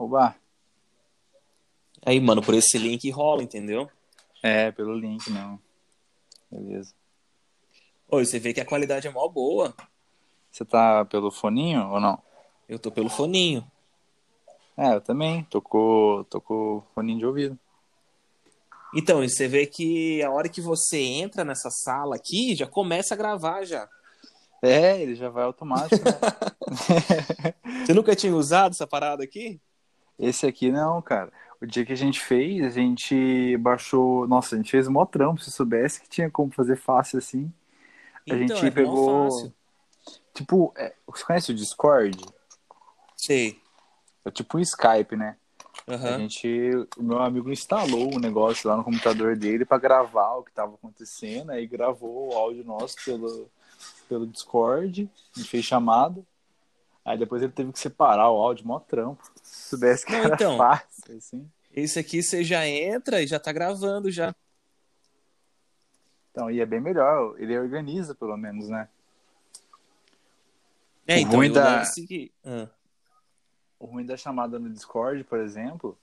Oba. Aí, mano, por esse link rola, entendeu? É, pelo link, não. Beleza. Oi, você vê que a qualidade é mó boa. Você tá pelo foninho ou não? Eu tô pelo foninho. É, eu também. Tocou, tocou foninho de ouvido. Então, você vê que a hora que você entra nessa sala aqui, já começa a gravar já. É, ele já vai automático. Né? você nunca tinha usado essa parada aqui? Esse aqui não, cara. O dia que a gente fez, a gente baixou. Nossa, a gente fez um mó trampo. Se soubesse que tinha como fazer fácil assim. A Então, gente é pegou. Tipo, é, você conhece o Discord? Sei. É tipo um Skype, né? A Aham. gente, o meu amigo instalou o negócio lá no computador dele pra gravar o que tava acontecendo, aí gravou o áudio nosso pelo, pelo Discord, a gente fez chamada. Aí depois ele teve que separar o áudio, mó trampo. Se soubesse que Não, era então. fácil, assim. Esse aqui você já entra e já tá gravando já. Então, e é bem melhor, ele organiza pelo menos, né? É, O então, ruim da- lance que... Ah. O ruim da chamada no Discord, por exemplo,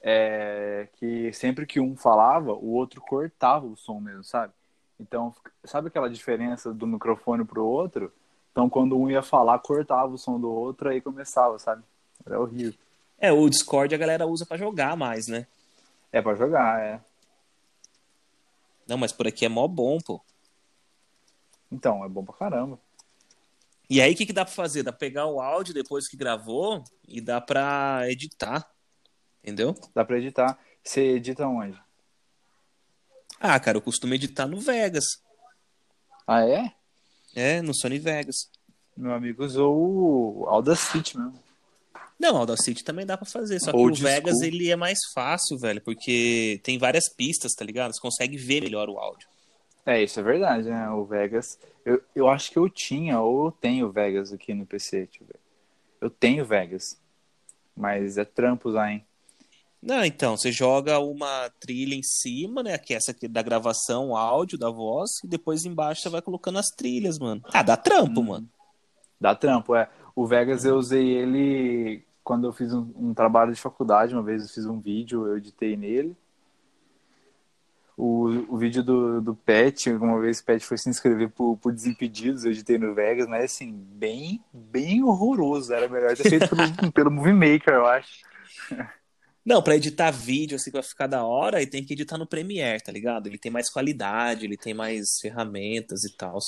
é que sempre que um falava, o outro cortava o som mesmo, sabe? Então, sabe aquela diferença do microfone pro outro? Então, quando um ia falar, cortava o som do outro, aí começava, sabe? Era horrível. É, o Discord a galera usa pra jogar mais, né? É pra jogar, é. Não, mas por aqui é mó bom, pô. Então, é bom pra caramba. E aí, o que, que dá pra fazer? Dá pra pegar o áudio depois que gravou e dá pra editar. Entendeu? Dá pra editar. Você edita onde? Ah, cara, eu costumo editar no Vegas. Ah, é? É, no Sony Vegas. Meu amigo usou o Audacity mesmo. Não, Audacity também dá pra fazer, só que Old o Vegas school. ele é mais fácil, velho, porque tem várias pistas, tá ligado? Você consegue ver melhor o áudio. É, isso é verdade, né? O Vegas. Eu, eu acho que eu tinha, ou eu tenho Vegas aqui no PC, deixa eu ver. Eu tenho Vegas. Mas é trampo usar, hein? Não, então, você joga uma trilha em cima, né, que é essa aqui da gravação, o áudio da voz, e depois embaixo você vai colocando as trilhas, mano. Ah, dá trampo, Hum. mano. Dá trampo, é. O Vegas eu usei ele quando eu fiz um, um trabalho de faculdade. Uma vez eu fiz um vídeo, eu editei nele. O, o vídeo do, do Pet, uma vez o Pet foi se inscrever por, por Desimpedidos, eu editei no Vegas, mas assim, bem, bem horroroso. Era melhor ter feito pelo, pelo Movie Maker, eu acho. Não, pra editar vídeo assim que vai ficar da hora, aí tem que editar no Premiere, tá ligado? Ele tem mais qualidade, ele tem mais ferramentas e tal.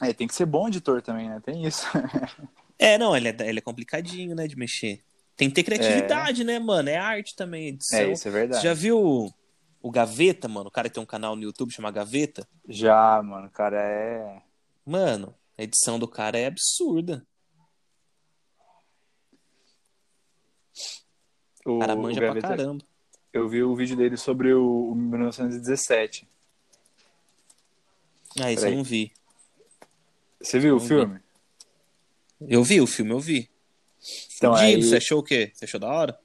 É, tem que ser bom editor também, né? Tem isso. É, não, ele é, ele é complicadinho, né, de mexer. Tem que ter criatividade, né, mano? É arte também, edição. É, isso é verdade. Você já viu o Gaveta, mano? O cara que tem um canal no YouTube chamado Gaveta? Já, mano, cara, é. Mano, a edição do cara é absurda. O, O cara manja o pra caramba. Eu vi o vídeo dele sobre o, o 1917. Ah, isso Peraí. eu não vi. Você viu o Não vi. filme? Eu vi o filme, eu vi. Então, Fudido, aí- você achou o quê? Você achou da hora?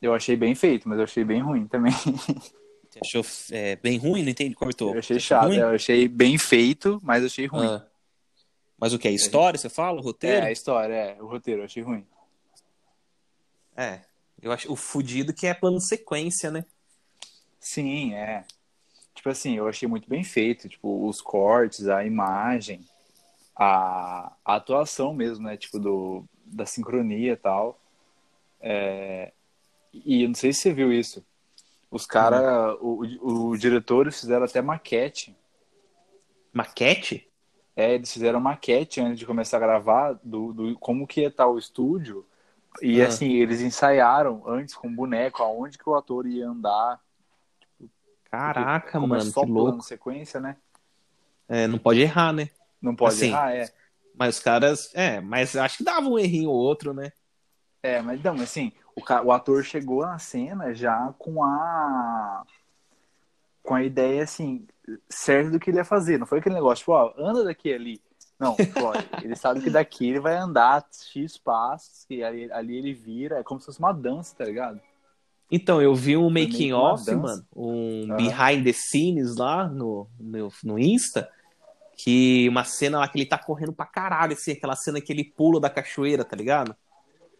Eu achei bem feito, mas eu achei bem ruim também. Você achou é, bem ruim? Não entendi, cortou. Eu achei chato. Eu achei bem feito, mas achei ruim. Ah. Mas o que? A história, você fala? O É, roteiro? a história, é. O roteiro, eu achei ruim. É. Eu acho o fudido que é plano sequência, né? Sim, é. Tipo assim, eu achei muito bem feito. Tipo, os cortes, a imagem, a, a atuação mesmo, né? Tipo, do, da sincronia e tal. É, E eu não sei se você viu isso. Os caras, o, o, o diretor fizeram até maquete. Maquete? É, eles fizeram maquete antes de começar a gravar do, do como que ia estar o estúdio. E Ah. assim, eles ensaiaram antes com boneco aonde que o ator ia andar. Caraca, é mano, só que louco. sequência, né? É, não pode errar, né? Não pode Assim, errar, é. Mas os caras. É, mas acho que dava um errinho ou outro, né? É, mas não, assim, o, o ator chegou na cena já com a com a ideia assim, certa do que ele ia fazer. Não foi aquele negócio, tipo, ó, anda daqui ali. Não, ó, ele sabe que daqui ele vai andar X passos, e ali, ali ele vira, é como se fosse uma dança, tá ligado? Então, eu vi um que making off, mano, um behind the scenes lá no, no, no Insta, que uma cena lá que ele tá correndo pra caralho, assim, aquela cena que ele pula da cachoeira, tá ligado?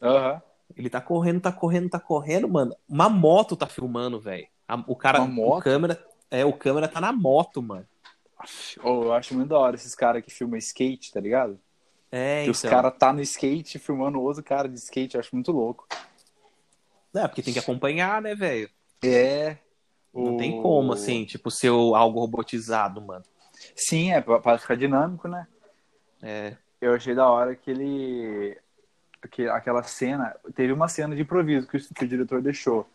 Aham. Ele tá correndo, tá correndo, tá correndo, mano. Uma moto tá filmando, velho. O cara, Uma moto? o câmera, é, o câmera tá na moto, mano. Oh, eu acho muito da hora esses caras que filmam skate, tá ligado? É, que então. os caras tá no skate filmando outro cara de skate, eu acho muito louco. É, porque tem que acompanhar, né, velho? É. Não o- tem como, assim, tipo, ser algo robotizado, mano. Sim, é pra, pra ficar dinâmico, né? É. Eu achei da hora que ele. Que aquela cena. Teve uma cena de improviso que o, que o diretor deixou.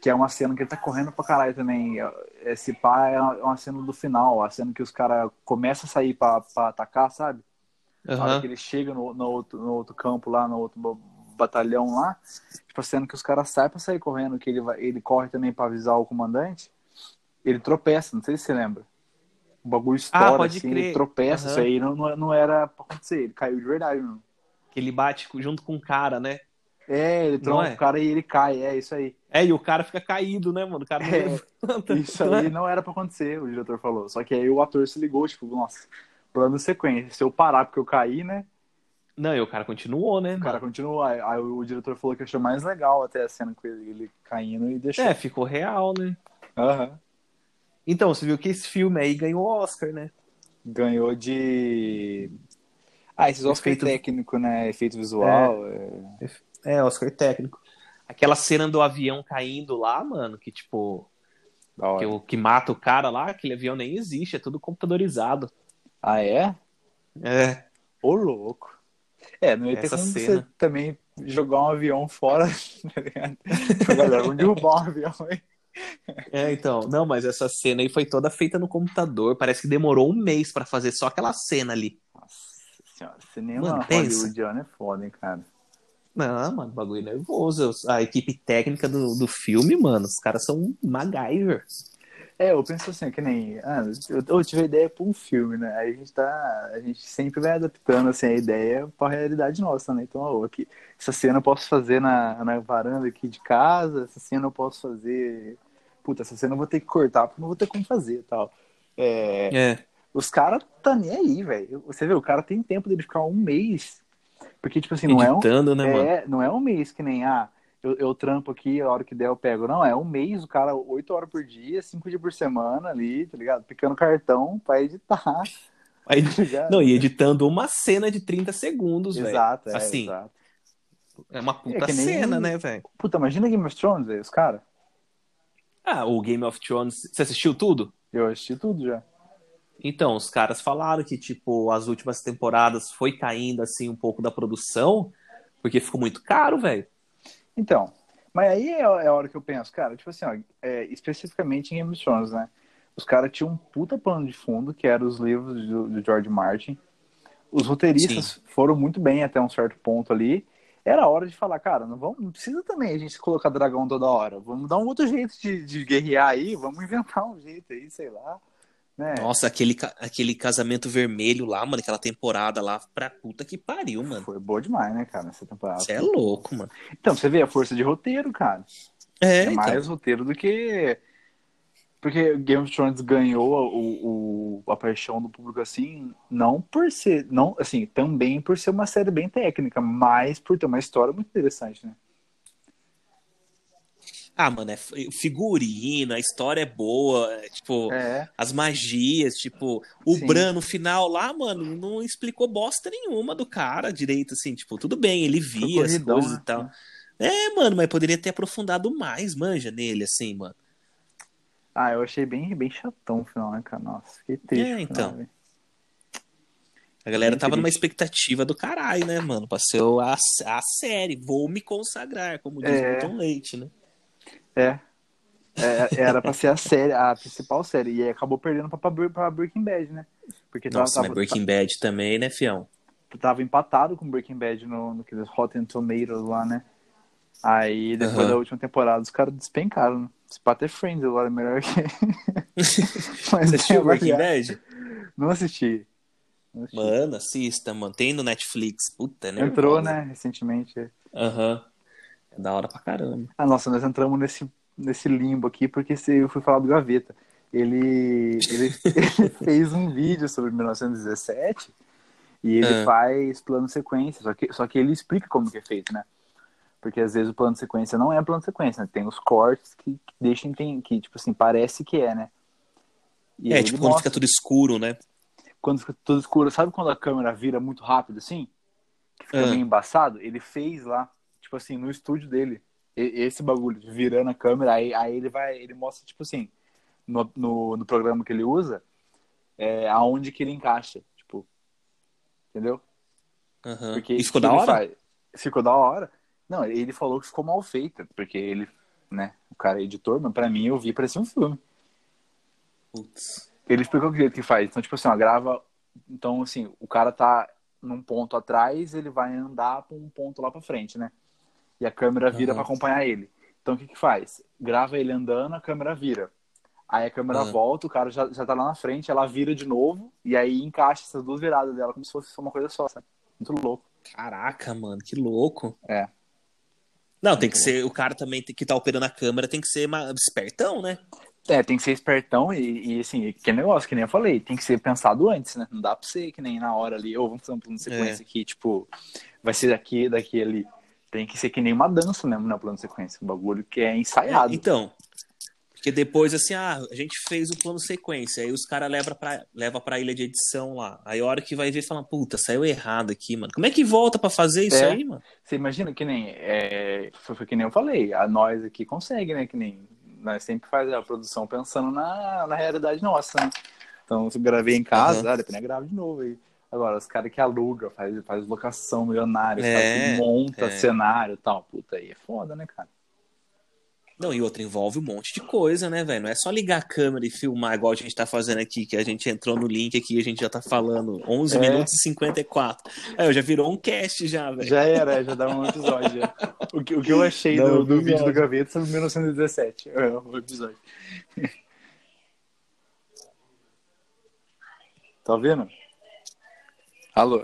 Que é uma cena que ele tá correndo pra caralho também. Esse pá é uma cena do final, a cena que os caras começam a sair pra, pra atacar, sabe? Na hora que ele chega no, no, outro, no outro campo lá, no outro ba- batalhão lá, tipo, a cena que os caras saem pra sair correndo, que ele, vai, ele corre também pra avisar o comandante, ele tropeça, não sei se você lembra. O bagulho estoura, Ah, pode assim, crer. ele tropeça, Aham. isso aí não, não, não era pra acontecer, ele caiu de verdade, mano. Que ele bate junto com o cara, né? É, ele tromba é? o cara e ele cai, é isso aí. É, e o cara fica caído, né, mano? O cara É, levanta. Isso aí não era pra acontecer, o diretor falou. Só que aí o ator se ligou, tipo, nossa, plano sequência. Se eu parar porque eu caí, né? Não, e o cara continuou, né? O cara continuou. Aí, aí o diretor falou que achou mais legal até a cena com ele, ele caindo e deixou. É, ficou real, né? Aham. Então, você viu que esse filme aí ganhou Oscar, né? Ganhou de. Ah, esses Oscar Efeito- técnico, né? Efeito visual. é. É, Oscar técnico. Aquela cena do avião caindo lá, mano, que tipo, que, o, que mata o cara lá, aquele avião nem existe, é tudo computadorizado. Ah, é? É. Ô, louco. É, não ia ter Essa como cena. você também jogar um avião fora, tá ligado? Galera, vamos derrubar um avião aí. É, então, não, mas essa cena aí foi toda feita no computador. Parece que demorou um mês pra fazer só aquela cena ali. Nossa senhora, cinema Mano, pensa. hollywoodiano é foda, hein, cara. Não, mano, bagulho nervoso. A equipe técnica do, do filme, mano, os caras são MacGyver. É, eu penso assim, que nem. Ah, eu, eu tive a ideia pra um filme, né? Aí a gente tá. A gente sempre vai adaptando assim, a ideia pra realidade nossa, né? Então, ó, aqui, essa cena eu posso fazer na, na varanda aqui de casa, essa cena eu posso fazer. Puta, essa cena eu vou ter que cortar porque não vou ter como fazer e tal. É, É. os caras tá nem aí, velho. Você vê, o cara tem tempo dele ficar um mês. Porque, tipo assim, não é um. Editando, né? É, não é um mês que nem, ah, eu, eu trampo aqui, a hora que der eu pego. Não, é um mês, o cara, oito horas por dia, cinco dias por semana ali, tá ligado? Picando cartão pra editar, Aí, tá não, e editando uma cena de 30 segundos, velho. Exato, é, Assim, exato. é uma puta É que nem- cena, né, velho? Puta, imagina Game of Thrones, velho, os caras. Ah, o Game of Thrones, você assistiu tudo? Eu assisti tudo já. Então, os caras falaram que, tipo, as últimas temporadas foi caindo, assim, um pouco da produção, porque ficou muito caro, velho. Então, mas aí é, é a hora que eu penso, cara, tipo assim, ó, é, especificamente em Game of Thrones, né? Os caras tinham um puta plano de fundo, que eram os livros do, do George Martin. Os roteiristas foram muito bem até um certo ponto ali. Era hora de falar, cara, não, vamos, não precisa também a gente colocar dragão toda hora. Vamos dar um outro jeito de, de guerrear aí, vamos inventar um jeito aí, sei lá. Né? Nossa, aquele, aquele casamento vermelho lá, mano, aquela temporada lá, pra puta que pariu, mano. Foi boa demais, né, cara, essa temporada. Você é louco, mano. Então, você vê a força de roteiro, cara. É, É então. mais roteiro do que. Porque Game of Thrones ganhou o, o- a paixão do público assim, não por ser. não Assim, também por ser uma série bem técnica, mas por ter uma história muito interessante, né? Ah, mano, é f- figurino, a história é boa, é, tipo, É. as magias, tipo, o Sim. Bran no final lá, mano, não explicou bosta nenhuma do cara direito, assim, tipo, tudo bem, ele via as coisas né? e tal. É, mano, mas poderia ter aprofundado mais, manja, nele, assim, mano. Ah, eu achei bem, bem chatão o final, né, cara? Nossa, que triste. É, final, então. velho. A galera Bem tava numa triste. expectativa do caralho, né, mano? Ser a, a série. Vou me consagrar, como diz É. o Milton Leite, né? É. É, Era pra ser a série, a principal série. E acabou perdendo pra, pra, Breaking Bad, né? Porque tava, Nossa, mas tava, Breaking Bad também, né, fião? tava empatado com Breaking Bad no, no Rotten Tomatoes lá, né? Aí depois Aham. da última temporada os caras despencaram. né? Se pá ter Friends agora é melhor que. Mas Você assistiu é, Breaking Bad? Não assisti. Não assisti. Mano, assista, mano. Tem no Netflix. Puta, né? Entrou, né, recentemente. Aham. É da hora pra caramba. Ah, nossa, nós entramos nesse, nesse limbo aqui porque se eu fui falar do Gaveta. Ele, ele, ele fez um vídeo sobre 1917 e ele Ah. faz plano sequência, só que, só que ele explica como que é feito, né? Porque às vezes o plano sequência não é plano sequência, né? Tem os cortes que, que deixam, tem, que, tipo assim, parece que é, né? E é, tipo, mostra... quando fica tudo escuro, né? Quando fica tudo escuro, sabe quando a câmera vira muito rápido assim? Que fica meio embaçado? Ele fez lá, tipo assim, no estúdio dele, esse bagulho, virando a câmera, aí, aí ele vai, ele mostra, tipo assim, no, no, no programa que ele usa, é, aonde que ele encaixa, tipo, entendeu? Uhum. Porque, e ficou da hora? Faz, ficou da hora. Não, ele falou que ficou mal feita, porque ele, né, o cara é editor, mas pra mim eu vi parecia um filme. Putz. Ele explicou o jeito que faz. Então, tipo assim, ó, grava. Então, assim, o cara tá num ponto atrás, ele vai andar pra um ponto lá pra frente, né? E a câmera vira uhum. para acompanhar ele. Então, o que que faz? Grava ele andando, a câmera vira. Aí a câmera uhum. volta, o cara já, já tá lá na frente, ela vira de novo, e aí encaixa essas duas viradas dela como se fosse uma coisa só, sabe? Muito louco. Caraca, mano, que louco. É. Não, tem que ser. O cara também tem que estar tá operando a câmera tem que ser uma, espertão, né? É, tem que ser espertão e, e assim, que negócio, que nem eu falei, tem que ser pensado antes, né? Não dá pra ser que nem na hora ali, ou vamos fazer um plano de sequência é. aqui, tipo, vai ser daqui, daqui ali. Tem que ser que nem uma dança mesmo, né? Plano sequência. Um bagulho que é ensaiado. É, então, porque depois, assim, ah, a gente fez o plano sequência, aí os caras levam pra, leva pra ilha de edição lá. Aí a hora que vai ver, fala, puta, saiu errado aqui, mano. Como é que volta para fazer isso é, aí, mano? Você imagina que nem. É, foi, foi, que nem eu falei, a nós aqui consegue, né? Que nem. Nós sempre faz a produção pensando na, na realidade nossa, né? Então, se eu gravei em casa, uhum. ah, depois eu gravo de novo aí. Agora, os caras que alugam, faz, faz locação milionária, é, monta é. cenário e tal. Puta, aí é foda, né, cara? Não, e outra, envolve um monte de coisa, né, velho? Não é só ligar a câmera e filmar igual a gente tá fazendo aqui, que a gente entrou no link aqui e a gente já tá falando 11 é. minutos e 54. Aí, já virou um cast já, velho. Já era, já dá um episódio. O, que, o que eu achei Não, do, do vídeo do Gaveta sobre 1917. É, o episódio. Tá vendo? Alô?